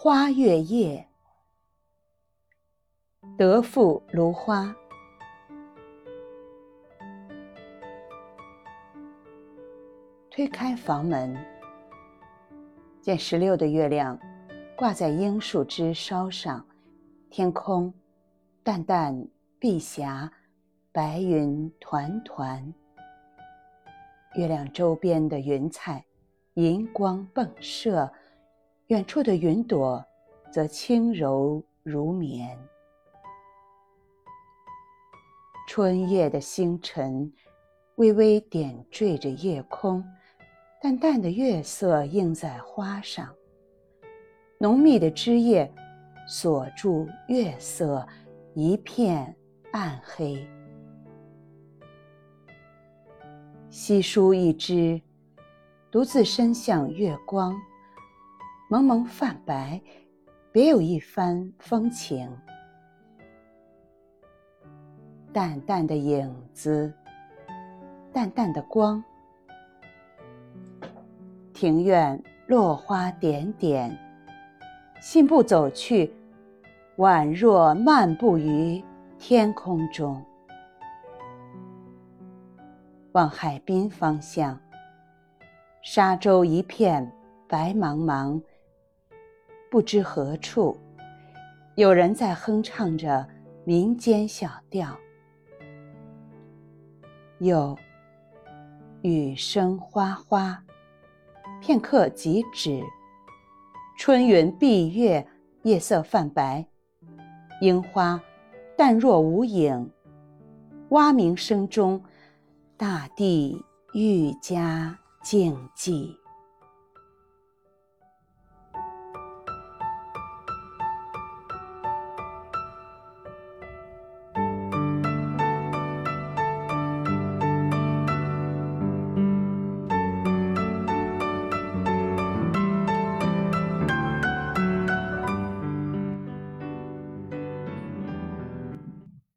花月夜，得复芦花。推开房门，见十六的月亮挂在樱树枝梢上，天空淡淡碧霞，白云团团。月亮周边的云彩银光迸射，远处的云朵则轻柔如棉。春夜的星辰微微点缀着夜空。淡淡的月色映在花上，浓密的枝叶锁住月色，一片暗黑。稀疏一枝，独自伸向月光，蒙蒙泛白，别有一番风情。淡淡的影子，淡淡的光。庭院落花点点，信步走去，宛若漫步于天空中。望海滨方向，沙洲一片白茫茫，不知何处，有人在哼唱着民间小调。有雨声哗哗。片刻即止，春云蔽月，夜色泛白，樱花淡若无影。蛙鸣声中，大地愈加静寂。